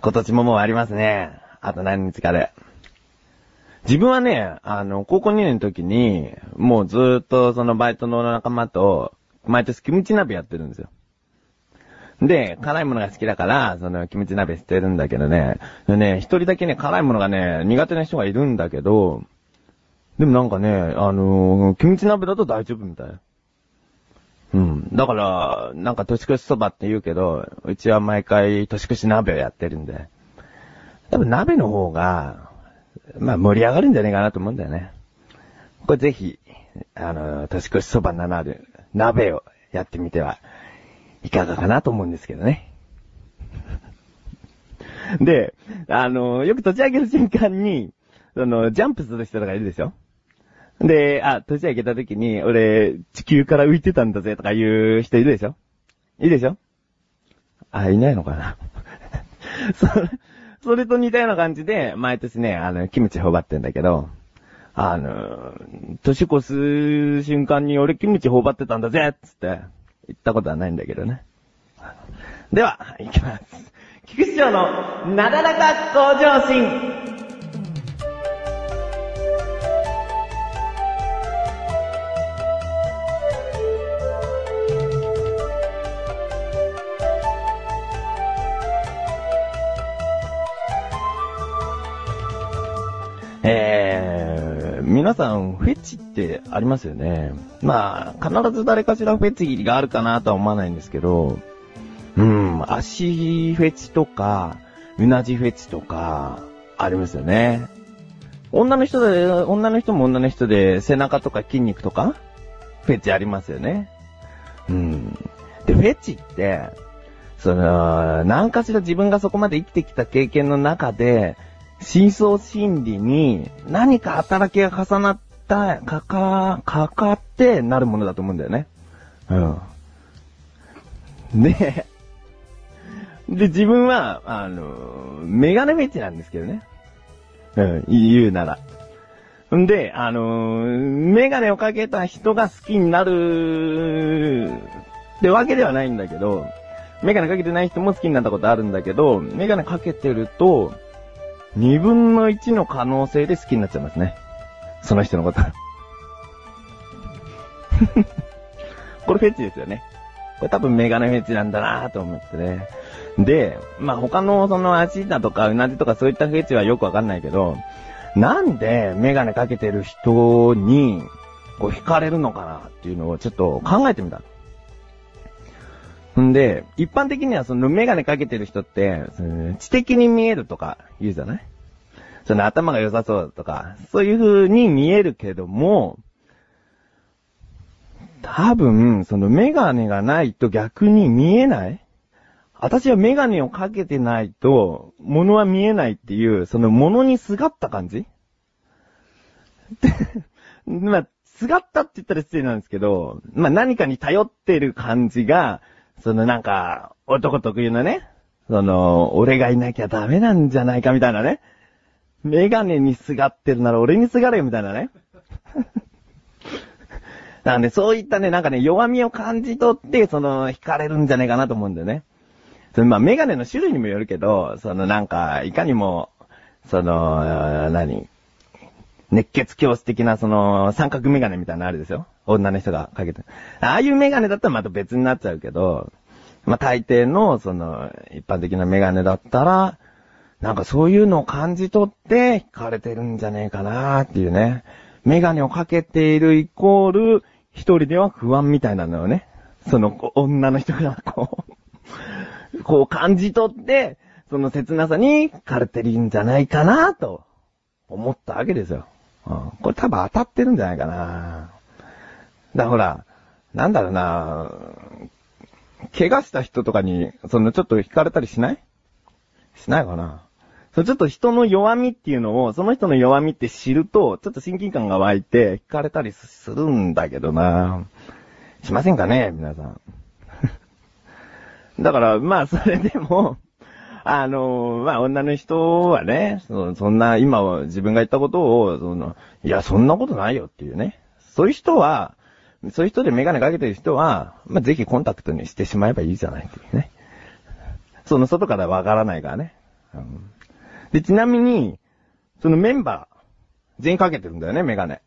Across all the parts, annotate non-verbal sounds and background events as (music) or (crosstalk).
今年ももうありますね。あと何日かで。自分はね、あの、高校2年の時に、もうずーっとそのバイトの仲間と、毎年キムチ鍋やってるんですよ。で、辛いものが好きだから、その、キムチ鍋してるんだけどね。でね、一人だけね、辛いものがね、苦手な人がいるんだけど、でもなんかね、あのーキムチ鍋だと大丈夫みたい。だから、なんか年越しそばって言うけど、うちは毎回年越し鍋をやってるんで。多分鍋の方が、まあ盛り上がるんじゃねえかなと思うんだよね。これぜひ、あの、年越しそばならぬ鍋をやってみてはいかがかなと思うんですけどね。で、あの、よく立ち上げる瞬間に、その、ジャンプする人とかいるでしょ？で、あ、立ち上げた時に、俺、地球から浮いてたんだぜとか言う人いるでしょ？いいでしょ？あ、いないのかな？(laughs) それ、それと似たような感じで、毎年ね、あの、キムチ頬張ってんだけど、あの、年越す瞬間に俺キムチ頬張ってたんだぜっつって、言ったことはないんだけどね。では、行きます。菊池長のなだらか向上心。皆さん、フェチってありますよね。まあ、必ず誰かしらフェチがあるかなとは思わないんですけど、うん、足フェチとか、うなじフェチとか、ありますよね。女の人で、女の人も女の人で背中とか筋肉とか、フェチありますよね。うん。で、フェチって、その、何かしら自分がそこまで生きてきた経験の中で、深層心理に何か働きが重なった、かか、かかってなるものだと思うんだよね。うん。で、で、自分は、あの、メガネフェチなんですけどね。うん、言うなら。んで、あのメガネをかけた人が好きになるってわけではないんだけど、メガネかけてない人も好きになったことあるんだけど、メガネかけてると、二分の一の可能性で好きになっちゃいますね。その人のこと。(laughs) これフェチですよね。これ多分メガネフェチなんだなと思ってね。で、まあ、他のその足だとかうなじとかそういったフェチはよくわかんないけど、なんでメガネかけてる人に、こう惹かれるのかなっていうのをちょっと考えてみた。んで、一般的にはそのメガネかけてる人って、知的に見えるとか言うじゃない？その頭が良さそうとか、そういう風に見えるけども、多分、そのメガネがないと逆に見えない？私はメガネをかけてないと、物は見えないっていう、その物にすがった感じ？で (laughs) まあ、すがったって言ったら失礼なんですけど、まあ何かに頼ってる感じが、そのなんか、男特有のね、その、俺がいなきゃダメなんじゃないかみたいなね。メガネにすがってるなら俺にすがれよみたいなね。(laughs) なんでそういったね、なんかね、弱みを感じ取って、その、惹かれるんじゃないかなと思うんだよね。そのまあ、メガネの種類にもよるけど、そのなんか、いかにも、その、何？熱血教師的な、その、三角メガネみたいなのあるですよ。女の人がかけて。ああいうメガネだったらまた別になっちゃうけど、まあ、大抵の、その、一般的なメガネだったら、なんかそういうのを感じ取って惹かれてるんじゃねえかなーっていうね。メガネをかけているイコール、一人では不安みたいなのをね、その女の人がこう、こう感じ取って、その切なさに惹かれてるんじゃないかなと思ったわけですよ。これ多分当たってるんじゃないかな。だからほら、なんだろうな、怪我した人とかに、そのちょっと惹かれたりしない？しないかな。そちょっと人の弱みっていうのを、その人の弱みって知ると、ちょっと親近感が湧いて、惹かれたりするんだけどな。しませんかね皆さん。(laughs) だから、まあ、それでも、あの、まあ、女の人はね、そそんな、今は自分が言ったことを、その、いや、そんなことないよっていうね。そういう人は、そういう人でメガネかけてる人は、まあ、ぜひコンタクトにしてしまえばいいじゃないっていうね。その外からわからないからね。うんで、ちなみに、そのメンバー、全員かけてるんだよね、メガネ。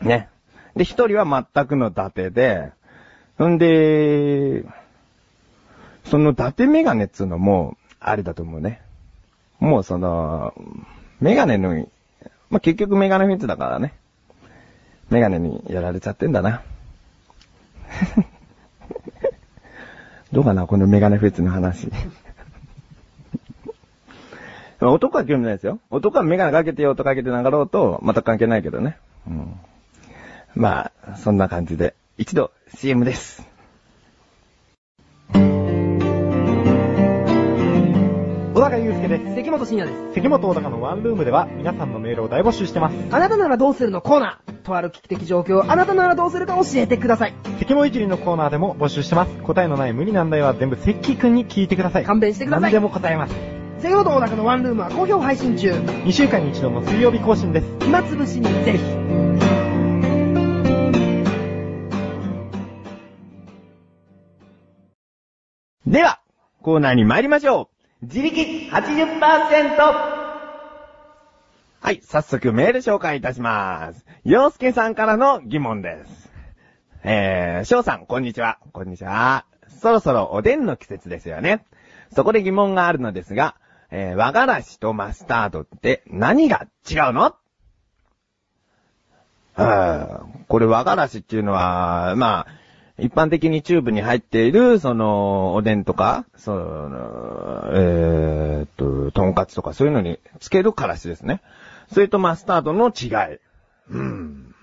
ね。で、一人は全くの伊達で、んで、その伊達メガネっつうのも、あれだと思うね。もうその、メガネの、まあ、結局メガネフェンスだからね。メガネにやられちゃってんだな。(laughs) どうかな、このメガネフェチの話。男は興味ないですよ。男はメガネかけてようとかけてなかろうと、また関係ないけどね。うん。まあ、そんな感じで、一度 CM です。介です。関本信也です。関本小高のワンルームでは皆さんのメールを大募集してます。あなたならどうするの？コーナー。とある危機的状況、あなたならどうするか教えてください。関もいじりのコーナーでも募集してます。答えのない無理難題は全部関くんに聞いてください。勘弁してください何でも答えます。関本小高のワンルームは好評配信中。2週間に一度の水曜日更新です。暇つぶしにぜひ。では、コーナーに参りましょう。自力 80%! はい、早速メール紹介いたします。洋介さんからの疑問です。えー、翔さん、こんにちは。こんにちは。そろそろおでんの季節ですよね。そこで疑問があるのですが、えー、和がらしとマスタードって何が違うの？あーこれ和がらしっていうのは、まあ、一般的にチューブに入っている、その、おでんとか、その、えーっと、とんかつとかそういうのにつけるからしですね。それとマスタードの違い。うん。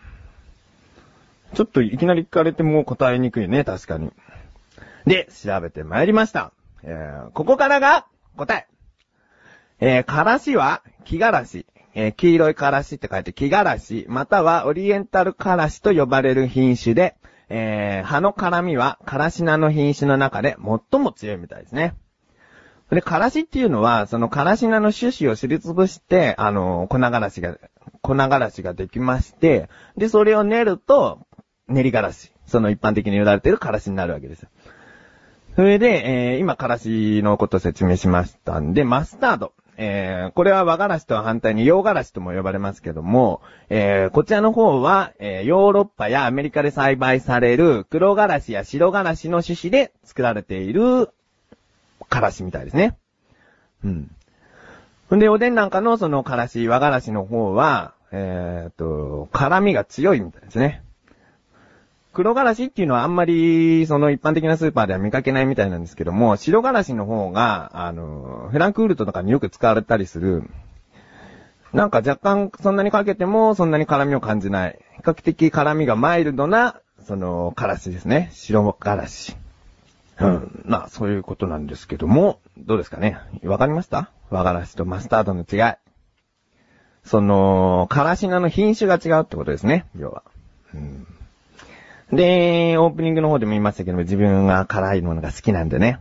ちょっといきなり聞かれても答えにくいね、確かに。で、調べてまいりました。えー、ここからが答え。えー、からしは、木からし。えー黄色いからしって書いて木からし、またはオリエンタルからしと呼ばれる品種で、えー葉の辛みはからし菜の品種の中で最も強いみたいですね。で、からしっていうのは、そのからし菜の種子をすりつぶして、あの、粉がらしが、粉がらしができまして、で、それを練ると、練りがらし。その一般的に売られているからしになるわけです。それで、えー今、からしのこと説明しましたんで、マスタード。えーこれは和がらしとは反対に洋がらしとも呼ばれますけども、えーこちらの方は、えーヨーロッパやアメリカで栽培される黒がらしや白がらしの種子で作られているからしみたいですね。うん。んで、おでんなんかのそのからし、和がらしの方は、えーっと、辛みが強いみたいですね。黒がらしっていうのはあんまり、その一般的なスーパーでは見かけないみたいなんですけども、白がらしの方が、あの、フランクフルトとかによく使われたりする、なんか若干そんなにかけてもそんなに辛みを感じない。比較的辛みがマイルドな、その、からしですね。白がらし。うん。まあ、そういうことなんですけども、どうですかね。わかりました？和がらしとマスタードの違い。その、からし菜の品種が違うってことですね。要は。うんで、オープニングの方でも言いましたけども、自分が辛いものが好きなんでね。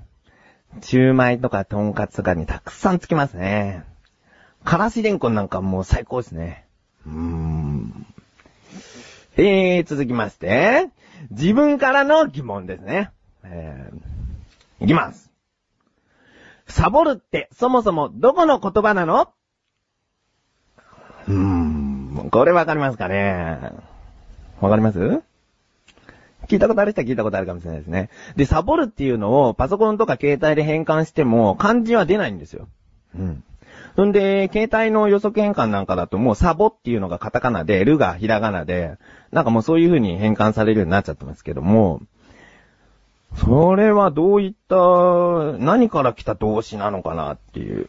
シューマイとかトンカツとかにたくさんつきますね。からしれんこんなんかもう最高ですね。うーん。えー、続きまして、自分からの疑問ですね。えー、いきます。サボるってそもそもどこの言葉なの？うーん、これわかりますかね？わかります？聞いたことある人は聞いたことあるかもしれないですね。で、サボるっていうのをパソコンとか携帯で変換しても漢字は出ないんですよ。うん。そんで、携帯の予測変換なんかだともうサボっていうのがカタカナで、ルがひらがなで、なんかもうそういう風に変換されるようになっちゃってますけども、それはどういった、何から来た動詞なのかなっていう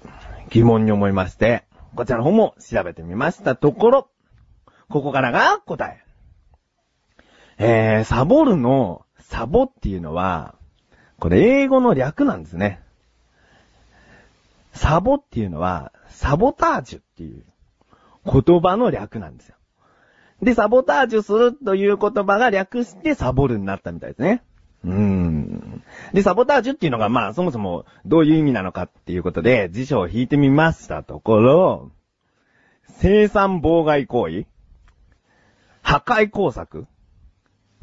疑問に思いまして、こちらの方も調べてみましたところ、ここからが答え。えー、サボるの、サボっていうのは、これ英語の略なんですね。サボっていうのは、サボタージュっていう言葉の略なんですよ。で、サボタージュするという言葉が略してサボるになったみたいですね。うーん。で、サボタージュっていうのが、まあ、そもそもどういう意味なのかっていうことで、辞書を引いてみましたところ、生産妨害行為破壊工作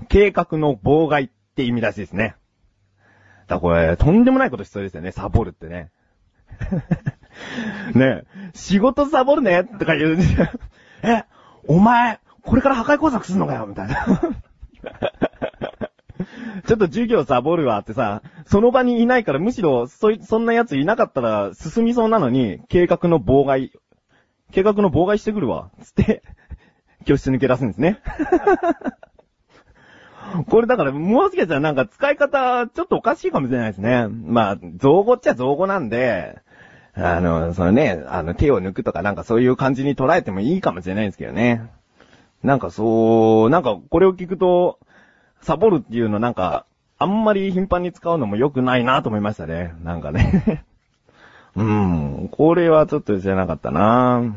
計画の妨害って意味らしいですね。だからこれ、とんでもないことしそうですよね、サボるってね。(laughs) ねえ、仕事サボるねとか言うんですよ。え、お前、これから破壊工作すんのかよみたいな。(laughs) ちょっと授業サボるわってさ、その場にいないからむしろ、そ、そんな奴いなかったら進みそうなのに、計画の妨害、計画の妨害してくるわ。つって、教室抜け出すんですね。これだから、もしかしたらなんか使い方、ちょっとおかしいかもしれないですね。まあ、造語っちゃ造語なんで、あの、そのね、あの、手を抜くとかなんかそういう感じに捉えてもいいかもしれないですけどね。なんかそう、なんかこれを聞くと、サボるっていうのなんか、あんまり頻繁に使うのも良くないなと思いましたね。なんかね。(laughs) うん、これはちょっと知らなかったな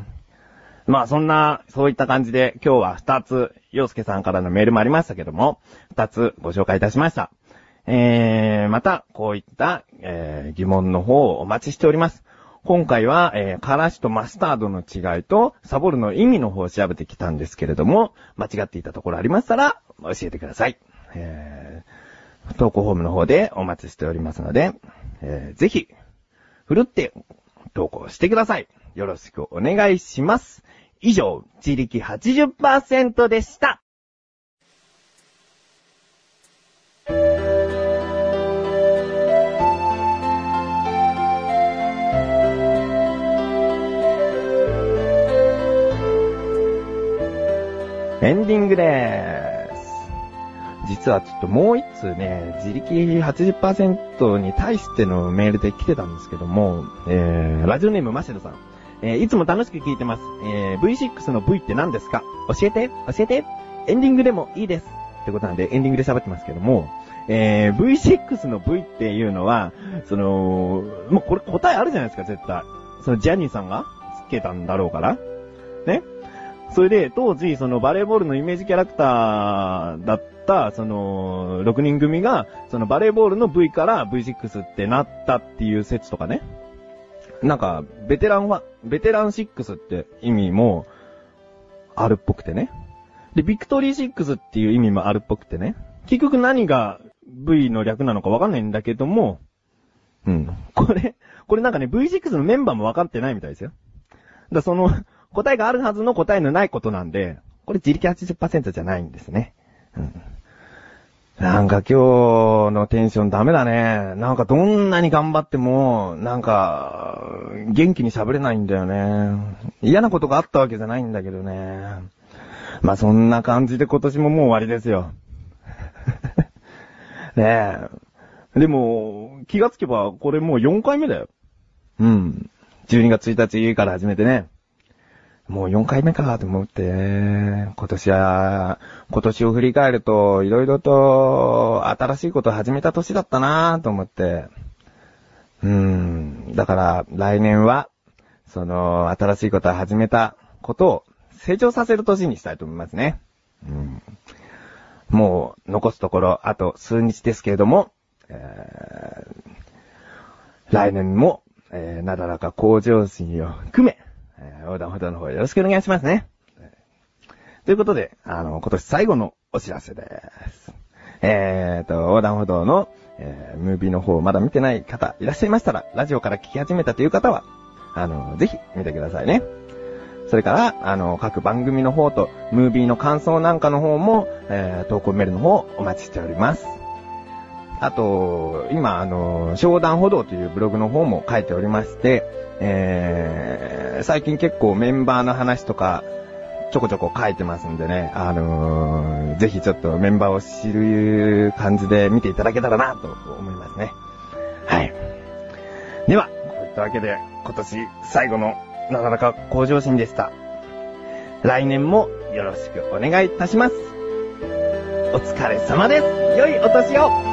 まあそんな、そういった感じで今日は二つ、洋介さんからのメールもありましたけども、二つご紹介いたしました。えー、また、こういった、えー、疑問の方をお待ちしております。今回は、えー、からしとマスタードの違いと、サボるの意味の方を調べてきたんですけれども、間違っていたところありましたら、教えてください。えー、投稿フォームの方でお待ちしておりますので、えー、ぜひ、ふるって投稿してください。よろしくお願いします。以上、自力80%でした。エンディングでーす。実はちょっともう一通ね、自力80%に対してのメールで来てたんですけども、えー、ラジオネームマシェルさん。えー、いつも楽しく聞いてます。えー、V6 の V って何ですか？教えて教えてエンディングでもいいです。ってことなんで、エンディングで喋ってますけども、えー、V6 の V っていうのは、その、もうこれ答えあるじゃないですか、絶対。そのジャニーさんがつけたんだろうから。ねそれで、当時、そのバレーボールのイメージキャラクターだった、その、6人組が、そのバレーボールの V から V6 ってなったっていう説とかね。なんか、ベテランは、ベテラン6って意味も、あるっぽくてね。で、ビクトリー6っていう意味もあるっぽくてね。結局何が V の略なのかわかんないんだけども、うん。これ、これなんかね、V6 のメンバーもわかってないみたいですよ。だその、答えがあるはずの答えのないことなんで、これ自力80%じゃないんですね。うん。なんか今日のテンションダメだね。なんかどんなに頑張っても、なんか、元気に喋れないんだよね。嫌なことがあったわけじゃないんだけどね。まあそんな感じで今年ももう終わりですよ。(laughs) ねえ。でも、気がつけばこれもう4回目だよ。うん。12月1日から始めてね。もう4回目かと思って、今年は、今年を振り返ると、いろいろと新しいことを始めた年だったなと思って。うん。だから、来年は、その、新しいことを始めたことを成長させる年にしたいと思いますね。うん。もう、残すところ、あと数日ですけれども、えー、来年も、えー、なだらか向上心を含め、えー横断歩道の方よろしくお願いしますね。ということで、あの、今年最後のお知らせです。えーと、横断歩道の、えームービーの方まだ見てない方いらっしゃいましたら、ラジオから聞き始めたという方は、あの、ぜひ見てくださいね。それから、あの、各番組の方と、ムービーの感想なんかの方も、えー投稿メールの方お待ちしております。あと、今、あの、商談歩道というブログの方も書いておりまして、えー、最近結構メンバーの話とか、ちょこちょこ書いてますんでね、あのーぜひちょっとメンバーを知る感じで見ていただけたらなと思いますね。はい。では、こういったわけで、今年最後のなかなか向上心でした。来年もよろしくお願いいたします。お疲れ様です。良いお年を